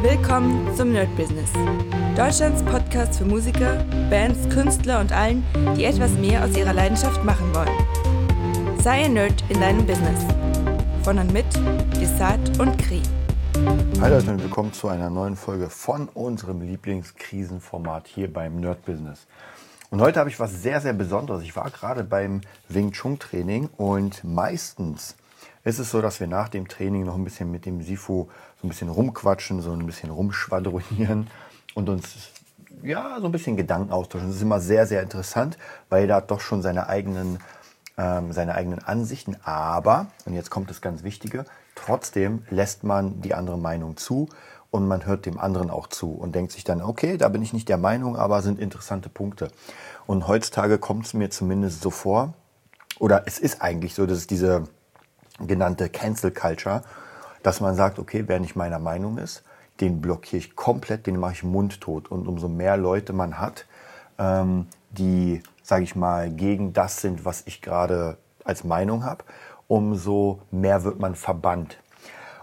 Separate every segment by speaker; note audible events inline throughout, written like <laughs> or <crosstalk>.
Speaker 1: Willkommen zum Nerd Business. Deutschlands Podcast für Musiker, Bands, Künstler und allen, die etwas mehr aus ihrer Leidenschaft machen wollen. Sei ein Nerd in deinem Business. Von und mit Desart und Kri.
Speaker 2: Hi Leute und willkommen zu einer neuen Folge von unserem Lieblingskrisenformat hier beim Nerd Business. Und heute habe ich was sehr, sehr Besonderes. Ich war gerade beim Wing Chun Training und meistens ist es so, dass wir nach dem Training noch ein bisschen mit dem Sifu so ein bisschen rumquatschen, so ein bisschen rumschwadronieren und uns ja so ein bisschen Gedanken austauschen. Das ist immer sehr, sehr interessant, weil er hat doch schon seine eigenen, ähm, seine eigenen Ansichten. Aber, und jetzt kommt das ganz Wichtige, trotzdem lässt man die andere Meinung zu und man hört dem anderen auch zu und denkt sich dann, okay, da bin ich nicht der Meinung, aber sind interessante Punkte. Und heutzutage kommt es mir zumindest so vor, oder es ist eigentlich so, dass es diese genannte Cancel Culture, dass man sagt, okay, wer nicht meiner Meinung ist, den blockiere ich komplett, den mache ich mundtot. Und umso mehr Leute man hat, ähm, die, sage ich mal, gegen das sind, was ich gerade als Meinung habe, umso mehr wird man verbannt.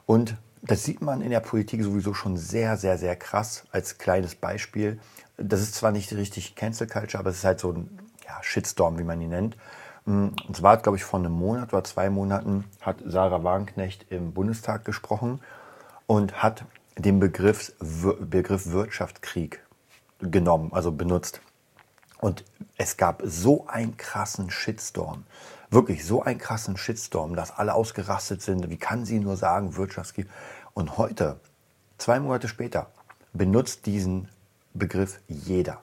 Speaker 2: Und das sieht man in der Politik sowieso schon sehr, sehr, sehr krass als kleines Beispiel. Das ist zwar nicht richtig Cancel Culture, aber es ist halt so ein ja, Shitstorm, wie man ihn nennt. Und zwar glaube ich, vor einem Monat oder zwei Monaten hat Sarah Wagenknecht im Bundestag gesprochen und hat den Begriff, Begriff Wirtschaftskrieg genommen, also benutzt. Und es gab so einen krassen Shitstorm, wirklich so einen krassen Shitstorm, dass alle ausgerastet sind. Wie kann sie nur sagen Wirtschaftskrieg? Und heute, zwei Monate später, benutzt diesen Begriff jeder.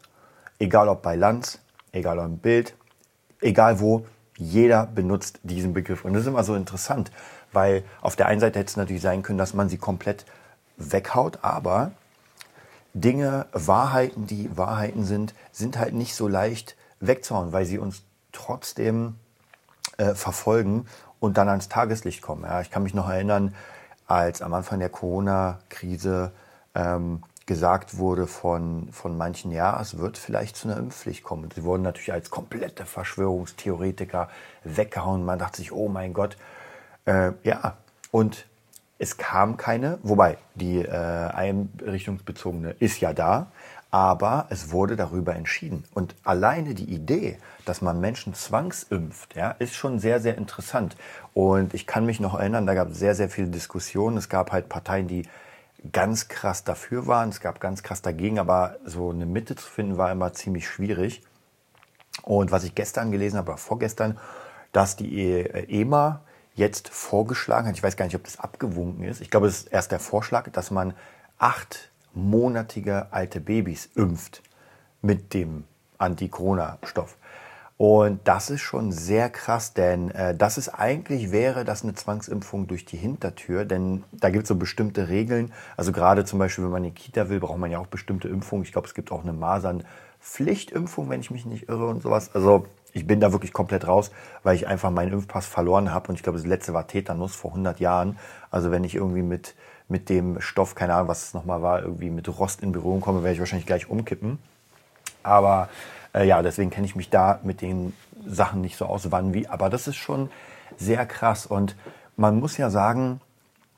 Speaker 2: Egal ob bei Lanz, egal ob im Bild, egal wo, jeder benutzt diesen Begriff. Und das ist immer so interessant, weil auf der einen Seite hätte es natürlich sein können, dass man sie komplett weghaut, aber Dinge, Wahrheiten, die Wahrheiten sind, sind halt nicht so leicht wegzuhauen, weil sie uns trotzdem äh, verfolgen und dann ans Tageslicht kommen. Ja, ich kann mich noch erinnern, als am Anfang der Corona-Krise ähm, gesagt wurde von, von manchen, ja, es wird vielleicht zu einer Impfpflicht kommen. Sie wurden natürlich als komplette Verschwörungstheoretiker weggehauen. Man dachte sich, oh mein Gott. Äh, ja, und es kam keine, wobei die äh, einrichtungsbezogene ist ja da, aber es wurde darüber entschieden. Und alleine die Idee, dass man Menschen zwangsimpft, ja, ist schon sehr, sehr interessant. Und ich kann mich noch erinnern, da gab es sehr, sehr viele Diskussionen. Es gab halt Parteien, die ganz krass dafür waren, es gab ganz krass dagegen, aber so eine Mitte zu finden war immer ziemlich schwierig. Und was ich gestern gelesen habe, oder vorgestern, dass die e-, EMA jetzt vorgeschlagen hat, ich weiß gar nicht, ob das abgewunken ist, ich glaube, es ist erst der Vorschlag, dass man achtmonatige alte Babys impft mit dem Anti-Corona-Stoff. Und das ist schon sehr krass, denn äh, das ist eigentlich, wäre das eine Zwangsimpfung durch die Hintertür, denn da gibt es so bestimmte Regeln. Also gerade zum Beispiel, wenn man in die Kita will, braucht man ja auch bestimmte Impfungen. Ich glaube, es gibt auch eine Masernpflichtimpfung, wenn ich mich nicht irre und sowas. Also ich bin da wirklich komplett raus, weil ich einfach meinen Impfpass verloren habe. Und ich glaube, das letzte war Tetanus vor 100 Jahren. Also wenn ich irgendwie mit, mit dem Stoff, keine Ahnung, was es nochmal war, irgendwie mit Rost in Berührung komme, werde ich wahrscheinlich gleich umkippen. Aber äh, ja, deswegen kenne ich mich da mit den Sachen nicht so aus, wann wie. Aber das ist schon sehr krass. Und man muss ja sagen,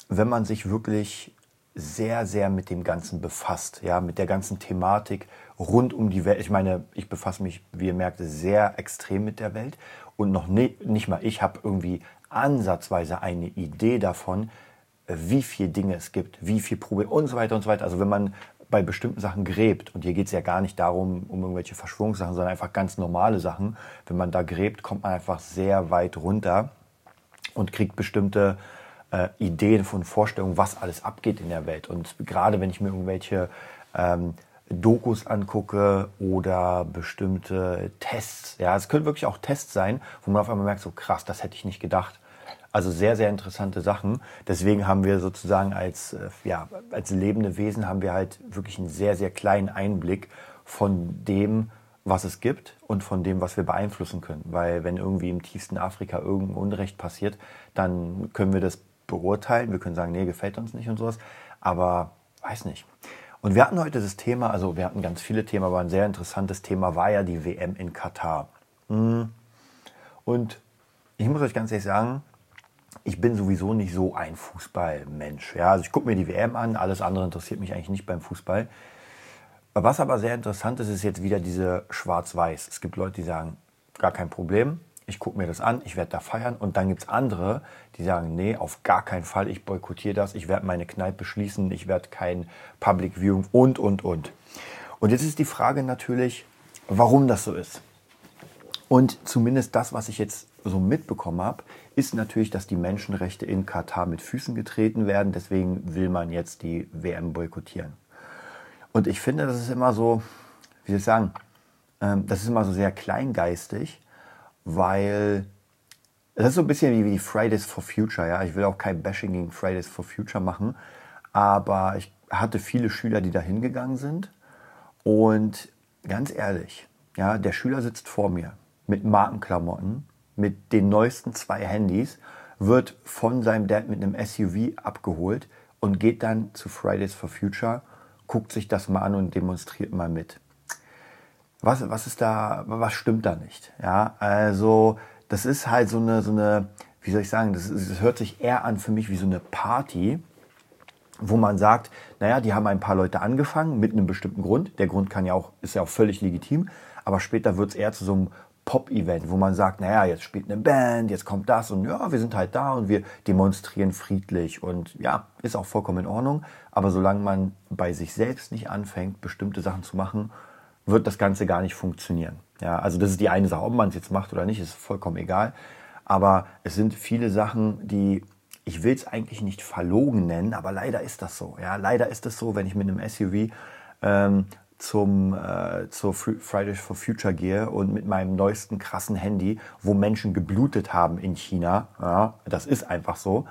Speaker 2: wenn man sich wirklich sehr, sehr mit dem Ganzen befasst, ja, mit der ganzen Thematik rund um die Welt. Ich meine, ich befasse mich, wie ihr merkt, sehr extrem mit der Welt und noch nie, nicht mal ich habe irgendwie ansatzweise eine Idee davon, wie viele Dinge es gibt, wie viel Probleme und so weiter und so weiter. Also wenn man bei bestimmten Sachen gräbt, und hier geht es ja gar nicht darum, um irgendwelche Verschwörungssachen, sondern einfach ganz normale Sachen, wenn man da gräbt, kommt man einfach sehr weit runter und kriegt bestimmte äh, Ideen von Vorstellungen, was alles abgeht in der Welt. Und gerade wenn ich mir irgendwelche ähm, Dokus angucke oder bestimmte Tests, ja, es können wirklich auch Tests sein, wo man auf einmal merkt, so krass, das hätte ich nicht gedacht. Also sehr, sehr interessante Sachen. Deswegen haben wir sozusagen als, äh, ja, als lebende Wesen haben wir halt wirklich einen sehr, sehr kleinen Einblick von dem, was es gibt und von dem, was wir beeinflussen können. Weil wenn irgendwie im tiefsten Afrika irgendein Unrecht passiert, dann können wir das beurteilen. Wir können sagen, nee, gefällt uns nicht und sowas. Aber weiß nicht. Und wir hatten heute das Thema, also wir hatten ganz viele Themen, aber ein sehr interessantes Thema war ja die WM in Katar. Hm. Und ich muss euch ganz ehrlich sagen, ich bin sowieso nicht so ein Fußballmensch. Ja, also ich gucke mir die WM an, alles andere interessiert mich eigentlich nicht beim Fußball. Was aber sehr interessant ist, ist jetzt wieder diese Schwarz-Weiß. Es gibt Leute, die sagen, gar kein Problem, ich gucke mir das an, ich werde da feiern. Und dann gibt es andere, die sagen, nee, auf gar keinen Fall, ich boykottiere das, ich werde meine Kneipe schließen, ich werde kein Public Viewing und, und, und. Und jetzt ist die Frage natürlich, warum das so ist. Und zumindest das, was ich jetzt so mitbekommen habe, ist natürlich, dass die Menschenrechte in Katar mit Füßen getreten werden. Deswegen will man jetzt die WM boykottieren. Und ich finde, das ist immer so, wie soll ich sagen, ähm, das ist immer so sehr kleingeistig, weil das ist so ein bisschen wie, wie Fridays for Future. Ja? Ich will auch kein Bashing gegen Fridays for Future machen, aber ich hatte viele Schüler, die da hingegangen sind. Und ganz ehrlich, ja, der Schüler sitzt vor mir mit Markenklamotten, mit den neuesten zwei Handys, wird von seinem Dad mit einem SUV abgeholt und geht dann zu Fridays for Future, guckt sich das mal an und demonstriert mal mit. Was, was ist da, was stimmt da nicht? Ja, also das ist halt so eine, so eine, wie soll ich sagen, das, das hört sich eher an für mich wie so eine Party, wo man sagt, naja, die haben ein paar Leute angefangen mit einem bestimmten Grund. Der Grund kann ja auch, ist ja auch völlig legitim, aber später wird es eher zu so einem Pop-Event, wo man sagt, naja, jetzt spielt eine Band, jetzt kommt das und ja, wir sind halt da und wir demonstrieren friedlich und ja, ist auch vollkommen in Ordnung. Aber solange man bei sich selbst nicht anfängt, bestimmte Sachen zu machen, wird das Ganze gar nicht funktionieren. Ja, also das ist die eine Sache, ob man es jetzt macht oder nicht, ist vollkommen egal. Aber es sind viele Sachen, die ich will es eigentlich nicht verlogen nennen, aber leider ist das so. Ja, leider ist es so, wenn ich mit einem SUV ähm, zum, äh, zur Fridays for Future gehe und mit meinem neuesten krassen Handy, wo Menschen geblutet haben in China, ja, das ist einfach so,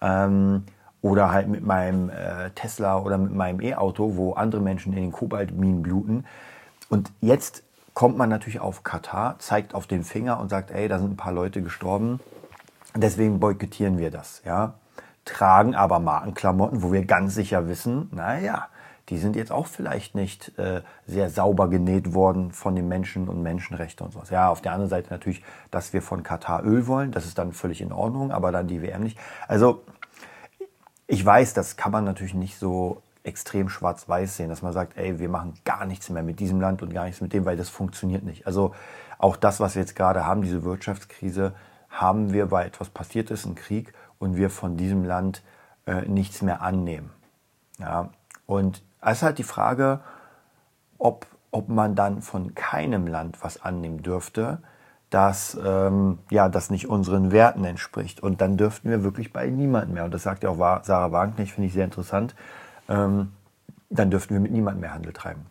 Speaker 2: ähm, oder halt mit meinem äh, Tesla oder mit meinem E-Auto, wo andere Menschen in den Kobaltminen bluten. Und jetzt kommt man natürlich auf Katar, zeigt auf den Finger und sagt, ey, da sind ein paar Leute gestorben, deswegen boykottieren wir das, ja. Tragen aber Markenklamotten, wo wir ganz sicher wissen, naja, die sind jetzt auch vielleicht nicht äh, sehr sauber genäht worden von den Menschen und Menschenrechte und sowas. Ja, auf der anderen Seite natürlich, dass wir von Katar Öl wollen, das ist dann völlig in Ordnung, aber dann die WM nicht. Also ich weiß, das kann man natürlich nicht so extrem schwarz-weiß sehen, dass man sagt, ey, wir machen gar nichts mehr mit diesem Land und gar nichts mit dem, weil das funktioniert nicht. Also auch das, was wir jetzt gerade haben, diese Wirtschaftskrise, haben wir, weil etwas passiert ist, ein Krieg, und wir von diesem Land äh, nichts mehr annehmen. Ja, und es ist halt die Frage, ob, ob man dann von keinem Land was annehmen dürfte, das, ähm, ja, das nicht unseren Werten entspricht. Und dann dürften wir wirklich bei niemandem mehr, und das sagt ja auch Sarah Wagenknecht, finde ich sehr interessant, ähm, dann dürften wir mit niemandem mehr Handel treiben.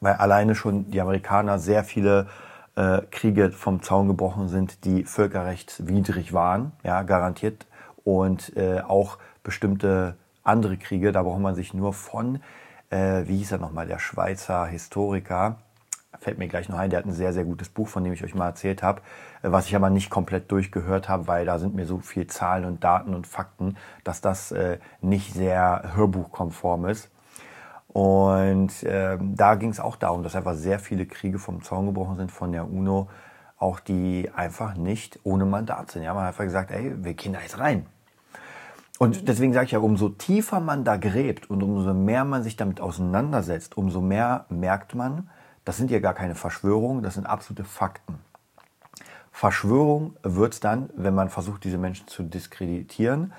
Speaker 2: Weil alleine schon die Amerikaner sehr viele äh, Kriege vom Zaun gebrochen sind, die völkerrechtswidrig waren, ja, garantiert. Und äh, auch bestimmte andere Kriege, da braucht man sich nur von äh, wie hieß er nochmal, der Schweizer Historiker, fällt mir gleich noch ein, der hat ein sehr, sehr gutes Buch, von dem ich euch mal erzählt habe, äh, was ich aber nicht komplett durchgehört habe, weil da sind mir so viel Zahlen und Daten und Fakten, dass das äh, nicht sehr hörbuchkonform ist. Und äh, da ging es auch darum, dass einfach sehr viele Kriege vom Zaun gebrochen sind von der UNO, auch die einfach nicht ohne Mandat sind. Ja, man hat einfach gesagt, ey, wir gehen da jetzt rein. Und deswegen sage ich ja, umso tiefer man da gräbt und umso mehr man sich damit auseinandersetzt, umso mehr merkt man, das sind ja gar keine Verschwörungen, das sind absolute Fakten. Verschwörung wird es dann, wenn man versucht, diese Menschen zu diskreditieren.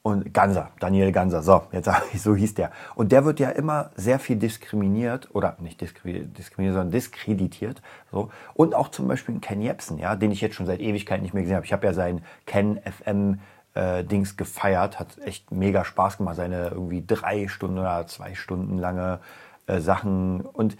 Speaker 2: Und Ganser, Daniel Ganser, so, jetzt sage ich, so hieß der. Und der wird ja immer sehr viel diskriminiert, oder nicht diskriminiert, sondern diskreditiert. So. Und auch zum Beispiel Ken Jebsen, ja, den ich jetzt schon seit Ewigkeit nicht mehr gesehen habe. Ich habe ja sein Ken FM äh, Dings gefeiert, hat echt mega Spaß gemacht, seine irgendwie drei Stunden oder zwei Stunden lange äh, Sachen. Und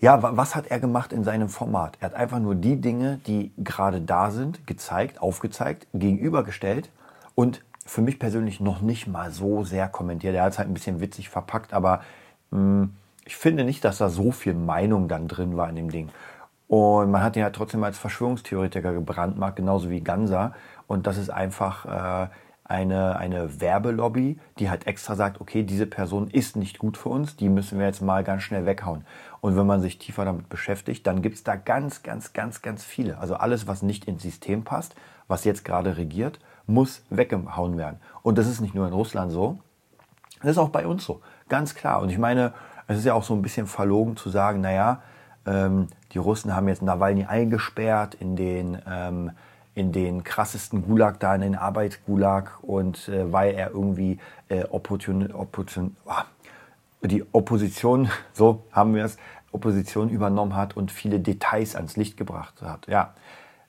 Speaker 2: ja, was hat er gemacht in seinem Format? Er hat einfach nur die Dinge, die gerade da sind, gezeigt, aufgezeigt, gegenübergestellt und für mich persönlich noch nicht mal so sehr kommentiert. Er hat es halt ein bisschen witzig verpackt, aber mh, hm, ich finde nicht, dass da so viel Meinung dann drin war in dem Ding. Und man hat ihn halt trotzdem als Verschwörungstheoretiker gebrandmarkt, genauso wie Ganser. Und das ist einfach äh, eine, eine Werbelobby, die halt extra sagt, okay, diese Person ist nicht gut für uns, die müssen wir jetzt mal ganz schnell weghauen. Und wenn man sich tiefer damit beschäftigt, dann gibt es da ganz, ganz, ganz, ganz viele. Also alles, was nicht ins System passt, was jetzt gerade regiert, muss weggehauen werden. Und das ist nicht nur in Russland so, das ist auch bei uns so, ganz klar. Und ich meine, es ist ja auch so ein bisschen verlogen zu sagen, naja, ähm, die Russen haben jetzt Nawalny eingesperrt in den, ähm, in den krassesten Gulag da, in den Arbeitsgulag und äh, weil er irgendwie äh, Opportun, Opportun, oh, die Opposition, <laughs> so haben wir es, Opposition übernommen hat und viele Details ans Licht gebracht hat. Ja,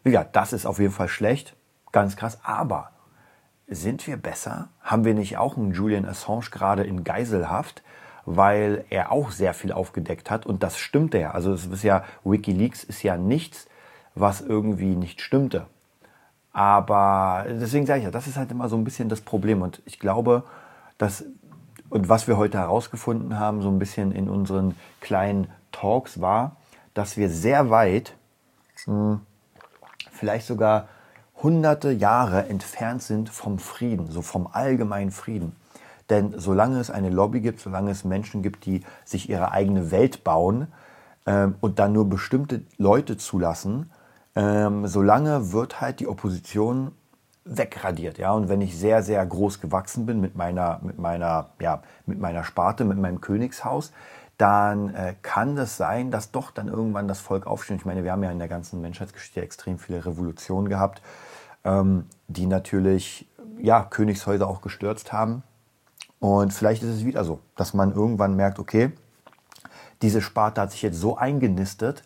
Speaker 2: wie gesagt, das ist auf jeden Fall schlecht, ganz krass, aber sind wir besser? Haben wir nicht auch einen Julian Assange gerade in Geiselhaft? Weil er auch sehr viel aufgedeckt hat und das stimmte ja. Also es ist ja, Wikileaks ist ja nichts, was irgendwie nicht stimmte. Aber deswegen sage ich ja, das ist halt immer so ein bisschen das Problem und ich glaube, dass und was wir heute herausgefunden haben, so ein bisschen in unseren kleinen Talks war, dass wir sehr weit, hm, vielleicht sogar hunderte Jahre entfernt sind vom Frieden, so vom allgemeinen Frieden. Denn solange es eine Lobby gibt, solange es Menschen gibt, die sich ihre eigene Welt bauen ähm, und dann nur bestimmte Leute zulassen, ähm, solange wird halt die Opposition wegradiert. Ja? Und wenn ich sehr, sehr groß gewachsen bin mit meiner, mit meiner, ja, mit meiner Sparte, mit meinem Königshaus, dann äh, kann das sein, dass doch dann irgendwann das Volk aufsteht. Ich meine, wir haben ja in der ganzen Menschheitsgeschichte extrem viele Revolutionen gehabt, ähm, die natürlich ja, Königshäuser auch gestürzt haben. Und vielleicht ist es wieder so, dass man irgendwann merkt, okay, diese Sparte hat sich jetzt so eingenistet,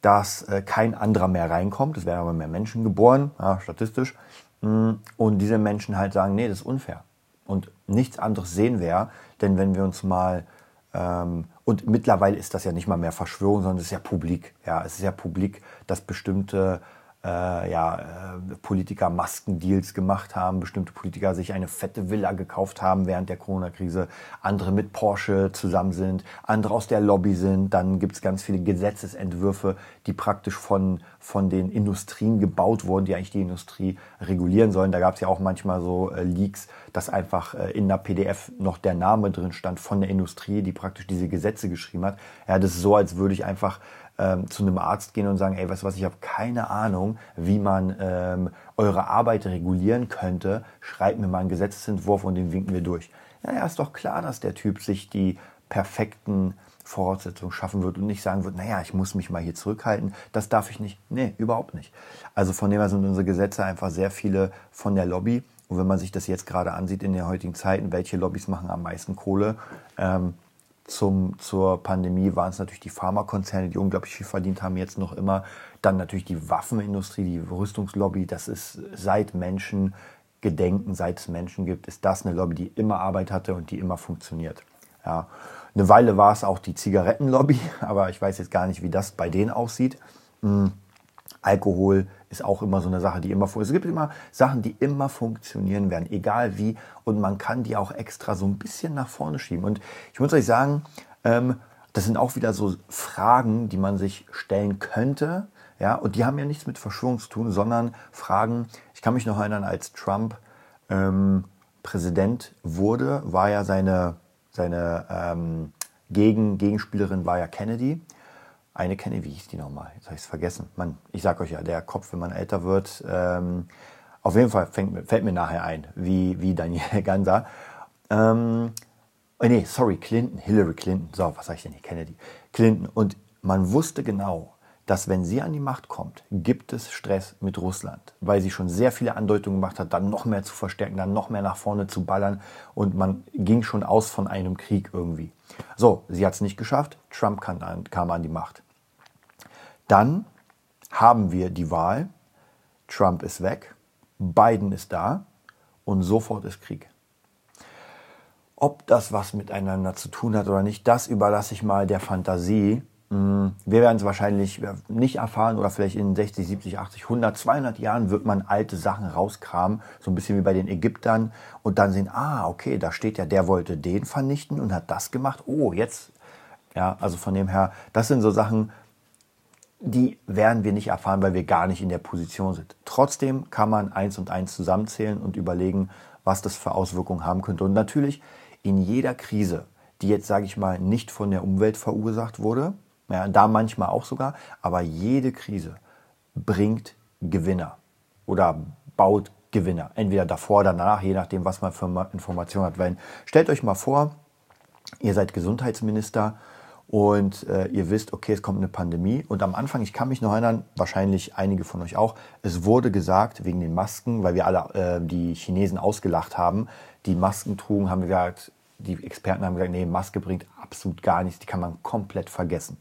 Speaker 2: dass äh, kein anderer mehr reinkommt. Es werden aber mehr Menschen geboren, ja, statistisch. Mm, und diese Menschen halt sagen, nee, das ist unfair. Und nichts anderes sehen wir, denn wenn wir uns mal ähm, und mittlerweile ist das ja nicht mal mehr Verschwörung, sondern es ist ja publik. Ja, es ist ja publik, dass bestimmte äh, ja, äh, Politiker Maskendeals gemacht haben, bestimmte Politiker sich eine fette Villa gekauft haben während der Corona-Krise, andere mit Porsche zusammen sind, andere aus der Lobby sind. Dann gibt es ganz viele Gesetzesentwürfe, die praktisch von, von den Industrien gebaut wurden, die eigentlich die Industrie regulieren sollen. Da gab es ja auch manchmal so äh, Leaks, dass einfach äh, in der PDF noch der Name drin stand von der Industrie, die praktisch diese Gesetze geschrieben hat. Ja, das ist so, als würde ich einfach ähm, zu einem Arzt gehen und sagen, ey, weißt du was, ich habe keine Ahnung, wie man ähm, eure Arbeit regulieren könnte, schreibt mir mal einen Gesetzesentwurf und den winken wir durch. Naja, ist doch klar, dass der Typ sich die perfekten Voraussetzungen schaffen wird und nicht sagen wird, naja, ich muss mich mal hier zurückhalten, das darf ich nicht. Nee, überhaupt nicht. Also von dem her sind unsere Gesetze einfach sehr viele von der Lobby. Und wenn man sich das jetzt gerade ansieht in den heutigen Zeiten, welche Lobbys machen am meisten Kohle, ähm, zum, zur Pandemie waren es natürlich die Pharmakonzerne, die unglaublich viel verdient haben, jetzt noch immer. Dann natürlich die Waffenindustrie, die Rüstungslobby. Das ist seit Menschen gedenken, seit es Menschen gibt, ist das eine Lobby, die immer Arbeit hatte und die immer funktioniert. Ja. Eine Weile war es auch die Zigarettenlobby, <laughs> aber ich weiß jetzt gar nicht, wie das bei denen aussieht. Mhm. Alkohol ist auch immer so eine Sache, die immer funktioniert. Es gibt immer Sachen, die immer funktionieren werden, egal wie. Und man kann die auch extra so ein bisschen nach vorne schieben. Und ich muss euch sagen, ähm, das sind auch wieder so Fragen, die man sich stellen könnte. Ja, und die haben ja nichts mit Verschwörung zu tun, sondern Fragen. Ich kann mich noch erinnern, als Trump ähm, Präsident wurde, war ja seine, seine ähm, Gegen, Gegenspielerin war ja Kennedy eine kenne, wie hieß die nochmal? Jetzt habe ich es vergessen. Man, ich sag euch ja, der Kopf, wenn man älter wird, ähm, auf jeden Fall fängt, fällt mir nachher ein, wie, wie Daniel <laughs> Ganser. Ähm, oh nee, sorry, Clinton, Hillary Clinton. So, was sage ich denn hier? Kennedy. Clinton. Und man wusste genau, dass wenn sie an die Macht kommt, gibt es Stress mit Russland, weil sie schon sehr viele Andeutungen gemacht hat, dann noch mehr zu verstärken, dann noch mehr nach vorne zu ballern und man ging schon aus von einem Krieg irgendwie. So, sie hat es nicht geschafft, Trump kam an, kam an die Macht. Dann haben wir die Wahl, Trump ist weg, Biden ist da und sofort ist Krieg. Ob das was miteinander zu tun hat oder nicht, das überlasse ich mal der Fantasie. Hm, wir werden es wahrscheinlich nicht erfahren oder vielleicht in 60, 70, 80, 100, 200 Jahren wird man alte Sachen rauskramen, so ein bisschen wie bei den Ägyptern und dann sehen, ah, okay, da steht ja, der wollte den vernichten und hat das gemacht. Oh, jetzt, ja, also von dem her, das sind so Sachen, die werden wir nicht erfahren, weil wir gar nicht in der Position sind. Trotzdem kann man eins und eins zusammenzählen und überlegen, was das für Auswirkungen haben könnte. Und natürlich in jeder Krise, die jetzt, sage ich mal, nicht von der Umwelt verursacht wurde, ja, da manchmal auch sogar, aber jede Krise bringt Gewinner oder baut Gewinner. Entweder davor oder danach, je nachdem, was man für Informationen hat. Weil stellt euch mal vor, ihr seid Gesundheitsminister und äh, ihr wisst, okay, es kommt eine Pandemie. Und am Anfang, ich kann mich noch erinnern, wahrscheinlich einige von euch auch, es wurde gesagt, wegen den Masken, weil wir alle äh, die Chinesen ausgelacht haben, die Masken trugen, haben wir gesagt, die Experten haben gesagt, nee, Maske bringt absolut gar nichts, die kann man komplett vergessen.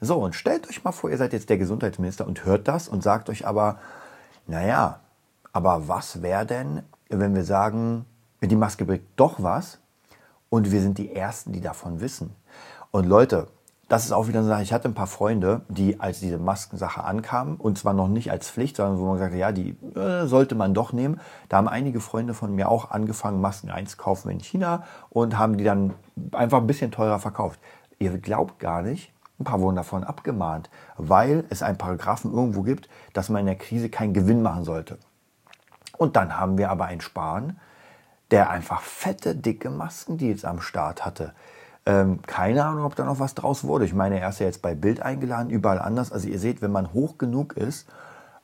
Speaker 2: So, und stellt euch mal vor, ihr seid jetzt der Gesundheitsminister und hört das und sagt euch aber, naja, aber was wäre denn, wenn wir sagen, die Maske bringt doch was und wir sind die Ersten, die davon wissen? Und Leute, das ist auch wieder eine Sache. Ich hatte ein paar Freunde, die als diese Maskensache ankamen, und zwar noch nicht als Pflicht, sondern wo man sagte, ja, die äh, sollte man doch nehmen. Da haben einige Freunde von mir auch angefangen, Masken einzukaufen in China und haben die dann einfach ein bisschen teurer verkauft. Ihr glaubt gar nicht, ein paar wurden davon abgemahnt, weil es einen Paragraphen irgendwo gibt, dass man in der Krise keinen Gewinn machen sollte. Und dann haben wir aber einen Spahn, der einfach fette, dicke Maskendeals am Start hatte. Ähm, keine Ahnung, ob da noch was draus wurde. Ich meine, er ist ja jetzt bei Bild eingeladen, überall anders. Also ihr seht, wenn man hoch genug ist,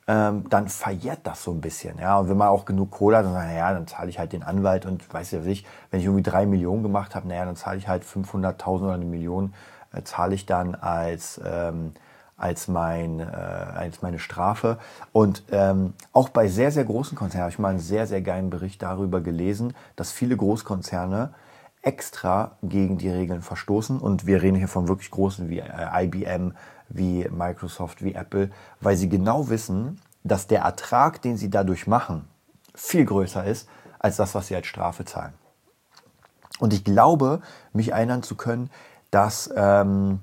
Speaker 2: ähm, dann verjährt das so ein bisschen. Ja? Und wenn man auch genug Kohle hat, dann sagt ja, dann zahle ich halt den Anwalt und weiß ja nicht, wenn ich irgendwie drei Millionen gemacht habe, naja, dann zahle ich halt 500.000 oder eine Million, äh, zahle ich dann als, ähm, als, mein, äh, als meine Strafe. Und ähm, auch bei sehr, sehr großen Konzernen habe ich mal einen sehr, sehr geilen Bericht darüber gelesen, dass viele Großkonzerne extra gegen die Regeln verstoßen. Und wir reden hier von wirklich großen wie äh, IBM, wie Microsoft, wie Apple, weil sie genau wissen, dass der Ertrag, den sie dadurch machen, viel größer ist als das, was sie als Strafe zahlen. Und ich glaube, mich erinnern zu können, dass, ähm,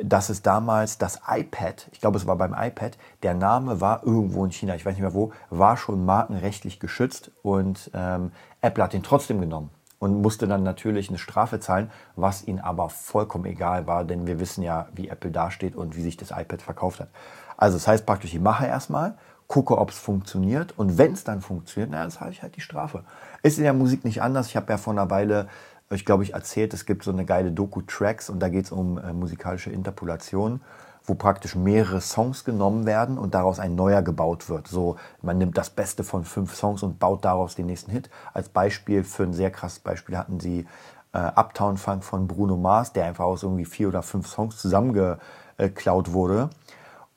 Speaker 2: dass es damals das iPad, ich glaube es war beim iPad, der Name war irgendwo in China, ich weiß nicht mehr wo, war schon markenrechtlich geschützt und ähm, Apple hat den trotzdem genommen und musste dann natürlich eine Strafe zahlen, was ihnen aber vollkommen egal war, denn wir wissen ja, wie Apple dasteht und wie sich das iPad verkauft hat. Also das heißt praktisch, ich mache erstmal, gucke, ob es funktioniert und wenn es dann funktioniert, na, dann zahle ich halt die Strafe. Ist in der Musik nicht anders. Ich habe ja vor einer Weile, ich glaube, ich erzählt, es gibt so eine geile Doku-Tracks und da geht es um äh, musikalische Interpolation wo praktisch mehrere Songs genommen werden und daraus ein neuer gebaut wird. So, man nimmt das Beste von fünf Songs und baut daraus den nächsten Hit. Als Beispiel, für ein sehr krasses Beispiel hatten sie äh, Uptown Funk von Bruno Mars, der einfach aus irgendwie vier oder fünf Songs zusammengeklaut wurde.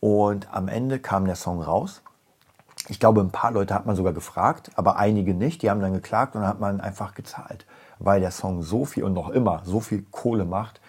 Speaker 2: Und am Ende kam der Song raus. Ich glaube, ein paar Leute hat man sogar gefragt, aber einige nicht. Die haben dann geklagt und dann hat man einfach gezahlt, weil der Song so viel und noch immer so viel Kohle macht,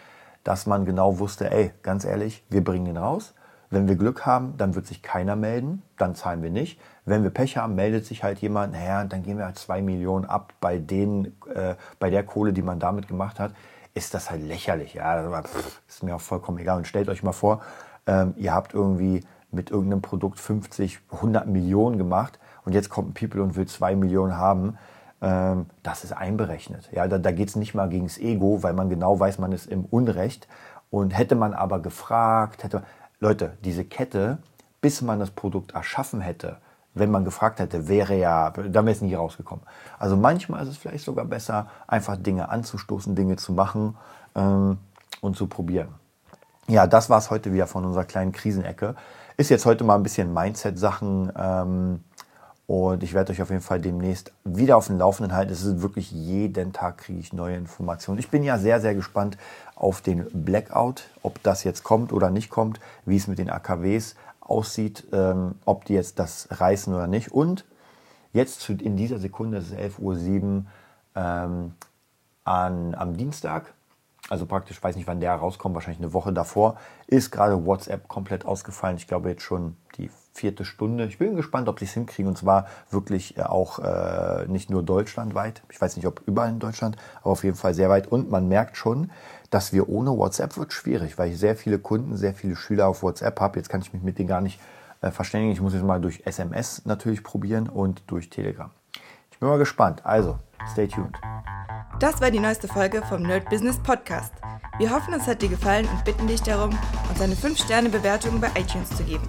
Speaker 2: dass man genau wusste, ey, ganz ehrlich, wir bringen den raus. Wenn wir Glück haben, dann wird sich keiner melden, dann zahlen wir nicht. Wenn wir Pech haben, meldet sich halt jemand, naja, dann gehen wir halt zwei Millionen ab bei, den, äh, bei der Kohle, die man damit gemacht hat. Ist das halt lächerlich. Ja, ist mir auch vollkommen egal. Und stellt euch mal vor, ähm, ihr habt irgendwie mit irgendeinem Produkt 50, 100 Millionen gemacht und jetzt kommt ein People und will zwei Millionen haben ähm, das ist einberechnet. Ja, da, da geht es nicht mal gegen das Ego, weil man genau weiß, man ist im Unrecht. Und hätte man aber gefragt, hätte, Leute, diese Kette, bis man das Produkt erschaffen hätte, wenn man gefragt hätte, wäre ja, da wäre es nie rausgekommen. Also manchmal ist es vielleicht sogar besser, einfach Dinge anzustoßen, Dinge zu machen ähm, und zu probieren. Ja, das war es heute wieder von unserer kleinen Krisenecke. Ist jetzt heute mal ein bisschen Mindset-Sachen. Ähm, und ich werde euch auf jeden Fall demnächst wieder auf dem Laufenden halten. Es ist wirklich jeden Tag kriege ich neue Informationen. Ich bin ja sehr, sehr gespannt auf den Blackout, ob das jetzt kommt oder nicht kommt, wie es mit den AKWs aussieht, ähm, ob die jetzt das reißen oder nicht. Und jetzt in dieser Sekunde, es ist 11.07 Uhr ähm, an, am Dienstag, also praktisch, weiß nicht, wann der rauskommt, wahrscheinlich eine Woche davor, ist gerade WhatsApp komplett ausgefallen. Ich glaube jetzt schon die vierte Stunde. Ich bin gespannt, ob sie es hinkriegen. Und zwar wirklich äh, auch äh, nicht nur deutschlandweit. Ich weiß nicht, ob überall in Deutschland, aber auf jeden Fall sehr weit. Und man merkt schon, dass wir ohne WhatsApp wird schwierig, weil ich sehr viele Kunden, sehr viele Schüler auf WhatsApp habe. Jetzt kann ich mich mit denen gar nicht äh, verständigen. Ich muss jetzt mal durch SMS natürlich probieren und durch Telegram. Ich bin mal gespannt. Also, stay tuned.
Speaker 1: Das war die neueste Folge vom Nerd Business Podcast. Wir hoffen, es hat dir gefallen und bitten dich darum, uns eine 5-Sterne-Bewertung bei iTunes zu geben.